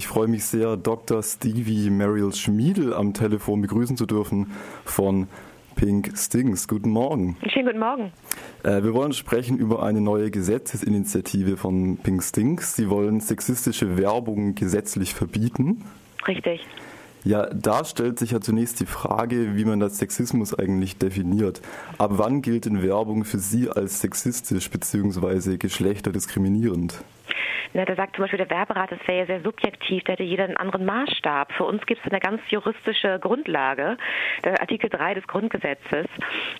Ich freue mich sehr, Dr. Stevie Mariel Schmiedel am Telefon begrüßen zu dürfen von Pink Stings. Guten Morgen. Schönen guten Morgen. Äh, wir wollen sprechen über eine neue Gesetzesinitiative von Pink Stings. Sie wollen sexistische Werbung gesetzlich verbieten. Richtig. Ja, da stellt sich ja zunächst die Frage, wie man das Sexismus eigentlich definiert. Ab wann gilt denn Werbung für Sie als sexistisch bzw. geschlechterdiskriminierend? Na, da sagt zum Beispiel der Werberat, das wäre ja sehr subjektiv, da hätte jeder einen anderen Maßstab. Für uns gibt es eine ganz juristische Grundlage, der Artikel 3 des Grundgesetzes.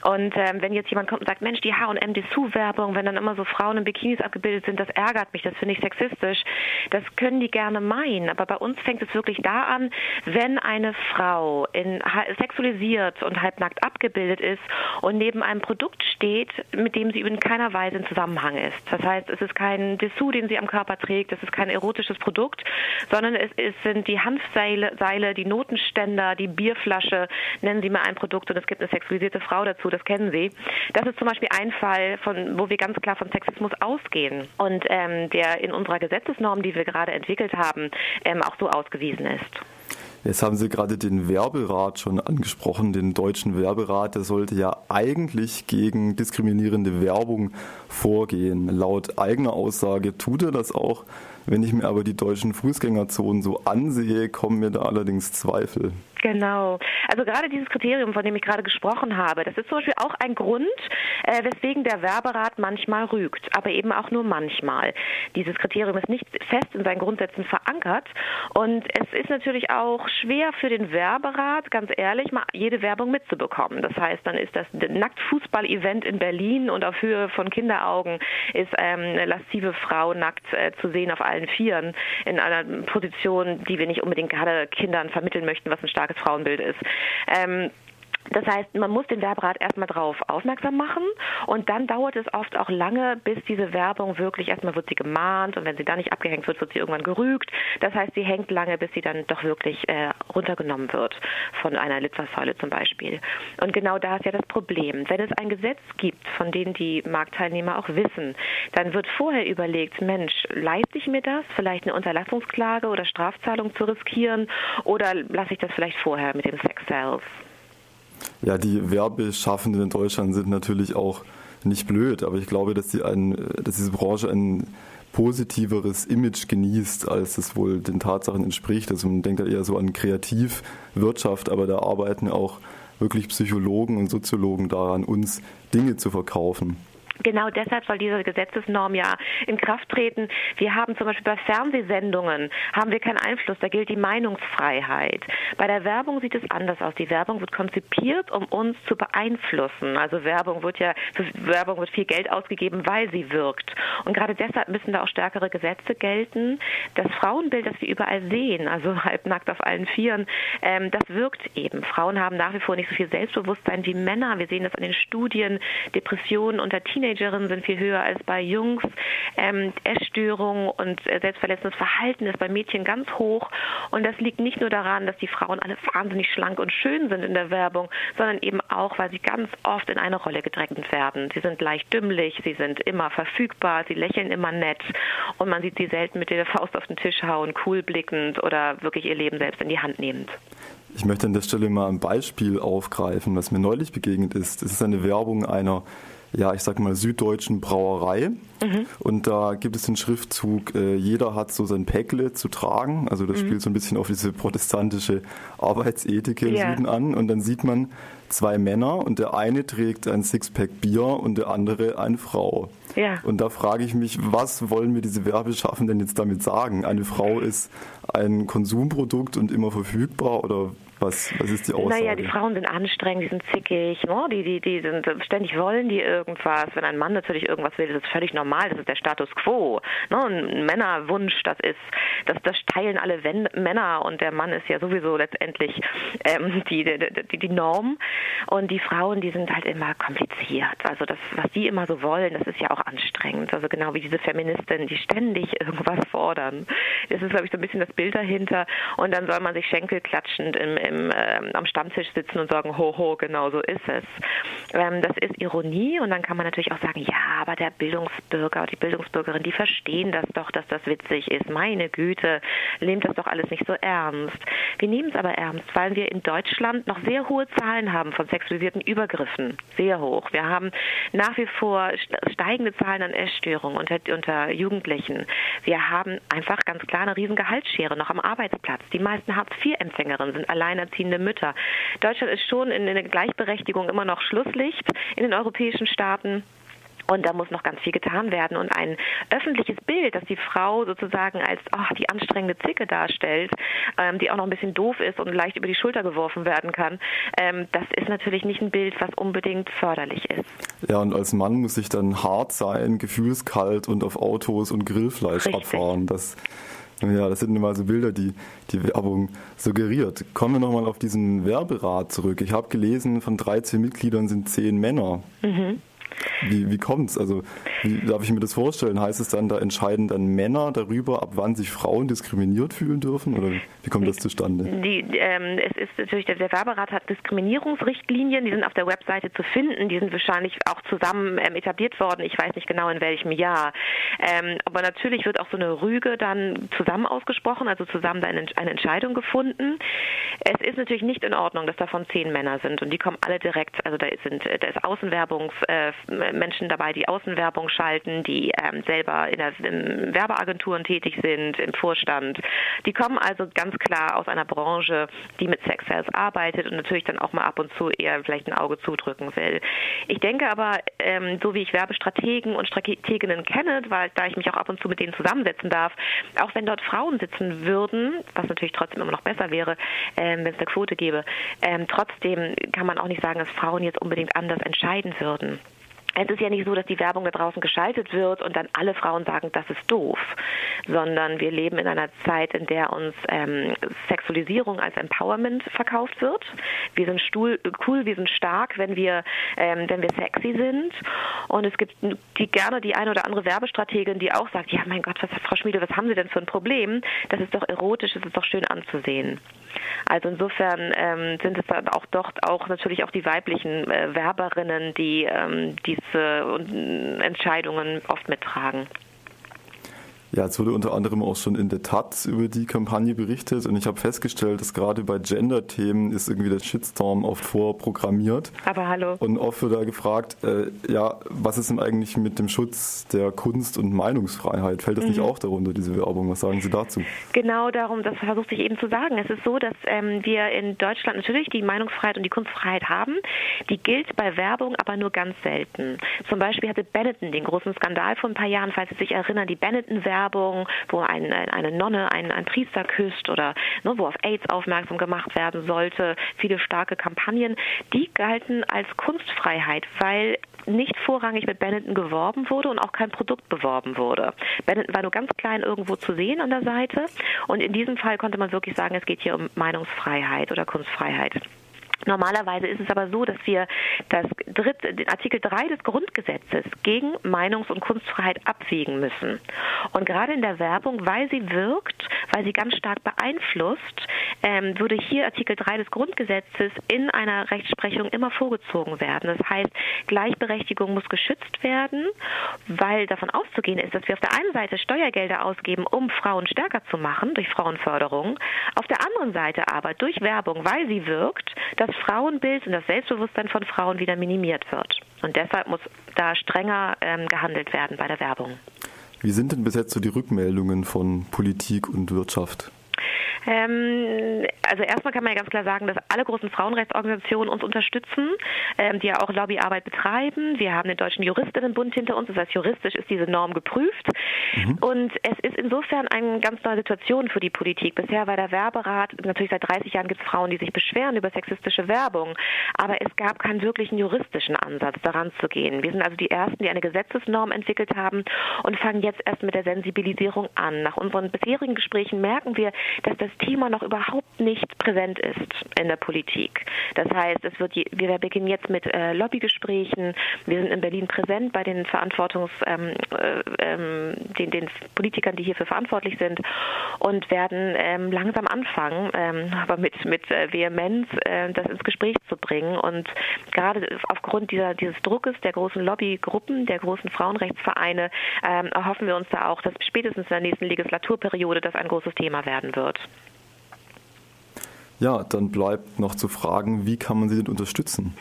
Und ähm, wenn jetzt jemand kommt und sagt, Mensch, die H&M Dessous-Werbung, wenn dann immer so Frauen in Bikinis abgebildet sind, das ärgert mich, das finde ich sexistisch. Das können die gerne meinen, aber bei uns fängt es wirklich da an, wenn eine Frau in, sexualisiert und halbnackt abgebildet ist und neben einem Produkt steht, mit dem sie in keiner Weise in Zusammenhang ist. Das heißt, es ist kein Dessous, den sie am Körper trägt. Das ist kein erotisches Produkt, sondern es, es sind die Hanfseile, Seile, die Notenständer, die Bierflasche, nennen Sie mal ein Produkt und es gibt eine sexualisierte Frau dazu, das kennen Sie. Das ist zum Beispiel ein Fall, von, wo wir ganz klar von Sexismus ausgehen und ähm, der in unserer Gesetzesnorm, die wir gerade entwickelt haben, ähm, auch so ausgewiesen ist. Jetzt haben Sie gerade den Werberat schon angesprochen, den deutschen Werberat. Der sollte ja eigentlich gegen diskriminierende Werbung vorgehen. Laut eigener Aussage tut er das auch. Wenn ich mir aber die deutschen Fußgängerzonen so ansehe, kommen mir da allerdings Zweifel. Genau. Also gerade dieses Kriterium, von dem ich gerade gesprochen habe, das ist zum Beispiel auch ein Grund, äh, weswegen der Werberat manchmal rügt, aber eben auch nur manchmal. Dieses Kriterium ist nicht fest in seinen Grundsätzen verankert und es ist natürlich auch schwer für den Werberat, ganz ehrlich, mal jede Werbung mitzubekommen. Das heißt, dann ist das Nacktfußball-Event in Berlin und auf Höhe von Kinderaugen ist ähm, eine laszive Frau nackt äh, zu sehen auf allen Vieren in einer Position, die wir nicht unbedingt gerade Kindern vermitteln möchten, was ein starkes Frauenbild ist. Ähm, das heißt, man muss den Werberat erstmal darauf aufmerksam machen und dann dauert es oft auch lange, bis diese Werbung wirklich erstmal wird sie gemahnt und wenn sie dann nicht abgehängt wird, wird sie irgendwann gerügt. Das heißt, sie hängt lange, bis sie dann doch wirklich äh, runtergenommen wird von einer Litfaßsäule zum Beispiel. Und genau da ist ja das Problem. Wenn es ein Gesetz gibt, von dem die Marktteilnehmer auch wissen, dann wird vorher überlegt, Mensch, leiste ich mir das, vielleicht eine Unterlassungsklage oder Strafzahlung zu riskieren oder lasse ich das vielleicht vorher mit dem Sex Sales? Ja, die Werbeschaffenden in Deutschland sind natürlich auch nicht blöd, aber ich glaube, dass, die ein, dass diese Branche ein positiveres Image genießt, als es wohl den Tatsachen entspricht. Also man denkt ja eher so an Kreativwirtschaft, aber da arbeiten auch wirklich Psychologen und Soziologen daran, uns Dinge zu verkaufen. Genau deshalb soll diese Gesetzesnorm ja in Kraft treten. Wir haben zum Beispiel bei Fernsehsendungen haben wir keinen Einfluss. Da gilt die Meinungsfreiheit. Bei der Werbung sieht es anders aus. Die Werbung wird konzipiert, um uns zu beeinflussen. Also Werbung wird ja für Werbung wird viel Geld ausgegeben, weil sie wirkt. Und gerade deshalb müssen da auch stärkere Gesetze gelten. Das Frauenbild, das wir überall sehen, also halbnackt auf allen Vieren, ähm, das wirkt eben. Frauen haben nach wie vor nicht so viel Selbstbewusstsein wie Männer. Wir sehen das an den Studien. Depressionen unter Teenagern Teenagerinnen sind viel höher als bei Jungs. Ähm, Essstörungen und äh, selbstverletzendes Verhalten ist bei Mädchen ganz hoch. Und das liegt nicht nur daran, dass die Frauen alle wahnsinnig schlank und schön sind in der Werbung, sondern eben auch, weil sie ganz oft in eine Rolle gedrängt werden. Sie sind leicht dümmlich, sie sind immer verfügbar, sie lächeln immer nett und man sieht sie selten mit der Faust auf den Tisch hauen, cool blickend oder wirklich ihr Leben selbst in die Hand nehmend. Ich möchte an der Stelle mal ein Beispiel aufgreifen, was mir neulich begegnet ist. Es ist eine Werbung einer ja, ich sag mal, süddeutschen Brauerei. Mhm. Und da gibt es den Schriftzug, äh, jeder hat so sein Päckle zu tragen. Also das mhm. spielt so ein bisschen auf diese protestantische Arbeitsethik im ja. Süden an. Und dann sieht man zwei Männer und der eine trägt ein Sixpack Bier und der andere eine Frau. Ja. Und da frage ich mich, was wollen mir diese Werbeschaffenden jetzt damit sagen? Eine Frau ist ein Konsumprodukt und immer verfügbar oder was, was ist die Aussage? Naja, die Frauen sind anstrengend, die sind zickig, ne? die, die, die sind ständig wollen die irgendwas. Wenn ein Mann natürlich irgendwas will, das ist völlig normal, das ist der Status quo. Ne? Ein Männerwunsch, das ist, das, das teilen alle Männer und der Mann ist ja sowieso letztendlich ähm, die, die, die Norm. Und die Frauen, die sind halt immer kompliziert. Also das, was die immer so wollen, das ist ja auch anstrengend. Also genau wie diese Feministinnen, die ständig irgendwas fordern. Das ist, glaube ich, so ein bisschen das Bild dahinter. Und dann soll man sich schenkelklatschend im im, äh, am Stammtisch sitzen und sagen, ho, ho, genau so ist es. Ähm, das ist Ironie und dann kann man natürlich auch sagen, ja, aber der Bildungsbürger, die Bildungsbürgerin, die verstehen das doch, dass das witzig ist. Meine Güte, nehmt das doch alles nicht so ernst. Wir nehmen es aber ernst, weil wir in Deutschland noch sehr hohe Zahlen haben von sexualisierten Übergriffen. Sehr hoch. Wir haben nach wie vor steigende Zahlen an Essstörungen unter, unter Jugendlichen. Wir haben einfach ganz klar eine riesen Gehaltsschere noch am Arbeitsplatz. Die meisten Hartz-IV-Empfängerinnen sind alleinerziehende Mütter. Deutschland ist schon in der Gleichberechtigung immer noch Schlusslicht in den europäischen Staaten. Und da muss noch ganz viel getan werden. Und ein öffentliches Bild, das die Frau sozusagen als oh, die anstrengende Zicke darstellt, ähm, die auch noch ein bisschen doof ist und leicht über die Schulter geworfen werden kann, ähm, das ist natürlich nicht ein Bild, was unbedingt förderlich ist. Ja, und als Mann muss ich dann hart sein, gefühlskalt und auf Autos und Grillfleisch Richtig. abfahren. Das ja, das sind immer so Bilder, die die Werbung suggeriert. Kommen wir nochmal auf diesen Werberat zurück. Ich habe gelesen, von 13 Mitgliedern sind 10 Männer. Mhm. Wie, wie kommt es? Also, wie darf ich mir das vorstellen? Heißt es dann, da entscheiden dann Männer darüber, ab wann sich Frauen diskriminiert fühlen dürfen? Oder wie kommt das zustande? Die, ähm, es ist natürlich, der, Werberat hat Diskriminierungsrichtlinien, die sind auf der Webseite zu finden, die sind wahrscheinlich auch zusammen ähm, etabliert worden. Ich weiß nicht genau in welchem Jahr. Ähm, aber natürlich wird auch so eine Rüge dann zusammen ausgesprochen, also zusammen eine, eine Entscheidung gefunden. Es ist natürlich nicht in Ordnung, dass davon zehn Männer sind und die kommen alle direkt, also da sind da ist Außenwerbungs äh, Menschen dabei, die Außenwerbung schalten, die ähm, selber in, der, in Werbeagenturen tätig sind, im Vorstand. Die kommen also ganz klar aus einer Branche, die mit Sex Sales arbeitet und natürlich dann auch mal ab und zu eher vielleicht ein Auge zudrücken will. Ich denke aber, ähm, so wie ich Werbestrategen und Strateginnen kenne, weil da ich mich auch ab und zu mit denen zusammensetzen darf, auch wenn dort Frauen sitzen würden, was natürlich trotzdem immer noch besser wäre, ähm, wenn es eine Quote gäbe, ähm, trotzdem kann man auch nicht sagen, dass Frauen jetzt unbedingt anders entscheiden würden es ist ja nicht so, dass die Werbung da draußen geschaltet wird und dann alle Frauen sagen, das ist doof, sondern wir leben in einer Zeit, in der uns ähm, Sexualisierung als Empowerment verkauft wird. Wir sind stuhl, cool, wir sind stark, wenn wir, ähm, wenn wir sexy sind. Und es gibt die, gerne die eine oder andere Werbestrategin, die auch sagt, ja mein Gott, was, Frau Schmiede, was haben Sie denn für ein Problem? Das ist doch erotisch, das ist doch schön anzusehen. Also insofern ähm, sind es dann auch doch auch natürlich auch die weiblichen äh, Werberinnen, die ähm, diese Entscheidungen oft mittragen. Ja, es wurde unter anderem auch schon in der Taz über die Kampagne berichtet und ich habe festgestellt, dass gerade bei Gender-Themen ist irgendwie der Shitstorm oft vorprogrammiert. Aber hallo. Und oft wird da gefragt, äh, ja, was ist denn eigentlich mit dem Schutz der Kunst- und Meinungsfreiheit? Fällt das mhm. nicht auch darunter, diese Werbung? Was sagen Sie dazu? Genau darum, das versuchte ich eben zu sagen. Es ist so, dass ähm, wir in Deutschland natürlich die Meinungsfreiheit und die Kunstfreiheit haben. Die gilt bei Werbung aber nur ganz selten. Zum Beispiel hatte Benetton den großen Skandal vor ein paar Jahren, falls Sie sich erinnern, die Benetton-Werbung Werbung, wo ein, eine Nonne einen, einen Priester küsst oder ne, wo auf AIDS aufmerksam gemacht werden sollte, viele starke Kampagnen, die galten als Kunstfreiheit, weil nicht vorrangig mit Benetton geworben wurde und auch kein Produkt beworben wurde. Benetton war nur ganz klein irgendwo zu sehen an der Seite und in diesem Fall konnte man wirklich sagen, es geht hier um Meinungsfreiheit oder Kunstfreiheit. Normalerweise ist es aber so, dass wir das dritte, den Artikel 3 des Grundgesetzes gegen Meinungs- und Kunstfreiheit abwägen müssen. Und gerade in der Werbung, weil sie wirkt, weil sie ganz stark beeinflusst, ähm, würde hier Artikel 3 des Grundgesetzes in einer Rechtsprechung immer vorgezogen werden. Das heißt, Gleichberechtigung muss geschützt werden, weil davon auszugehen ist, dass wir auf der einen Seite Steuergelder ausgeben, um Frauen stärker zu machen durch Frauenförderung, auf der anderen Seite aber durch Werbung, weil sie wirkt, das das Frauenbild und das Selbstbewusstsein von Frauen wieder minimiert wird. Und deshalb muss da strenger ähm, gehandelt werden bei der Werbung. Wie sind denn bis jetzt so die Rückmeldungen von Politik und Wirtschaft? Ähm, also erstmal kann man ja ganz klar sagen, dass alle großen Frauenrechtsorganisationen uns unterstützen, ähm, die ja auch Lobbyarbeit betreiben. Wir haben den Deutschen Juristinnenbund hinter uns, das heißt juristisch ist diese Norm geprüft. Mhm. Und es ist insofern eine ganz neue Situation für die Politik. Bisher war der Werberat, natürlich seit 30 Jahren gibt es Frauen, die sich beschweren über sexistische Werbung, aber es gab keinen wirklichen juristischen Ansatz, daran zu gehen. Wir sind also die Ersten, die eine Gesetzesnorm entwickelt haben und fangen jetzt erst mit der Sensibilisierung an. Nach unseren bisherigen Gesprächen merken wir, dass das das Thema noch überhaupt nicht präsent ist in der Politik. Das heißt, es wird, wir beginnen jetzt mit äh, Lobbygesprächen. Wir sind in Berlin präsent bei den Verantwortungs, ähm, äh, ähm, den, den Politikern, die hierfür verantwortlich sind und werden ähm, langsam anfangen, ähm, aber mit, mit äh, Vehemenz äh, das ins Gespräch zu bringen. Und gerade aufgrund dieser, dieses Druckes der großen Lobbygruppen, der großen Frauenrechtsvereine, ähm, erhoffen wir uns da auch, dass spätestens in der nächsten Legislaturperiode das ein großes Thema werden wird. Ja, dann bleibt noch zu fragen, wie kann man sie denn unterstützen?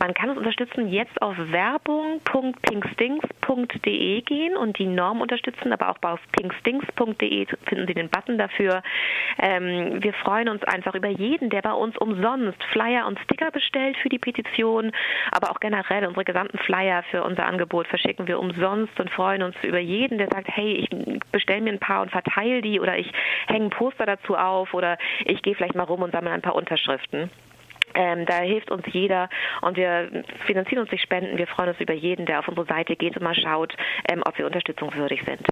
Man kann uns unterstützen jetzt auf werbung.pinkstings.de gehen und die Norm unterstützen, aber auch auf pinkstings.de finden Sie den Button dafür. Ähm, wir freuen uns einfach über jeden, der bei uns umsonst Flyer und Sticker bestellt für die Petition, aber auch generell unsere gesamten Flyer für unser Angebot verschicken wir umsonst und freuen uns über jeden, der sagt, hey, ich bestelle mir ein paar und verteile die oder ich hänge ein Poster dazu auf oder ich gehe vielleicht mal rum und sammle ein paar Unterschriften. Ähm, da hilft uns jeder und wir finanzieren uns durch Spenden. Wir freuen uns über jeden, der auf unsere Seite geht und mal schaut, ähm, ob wir unterstützungswürdig sind.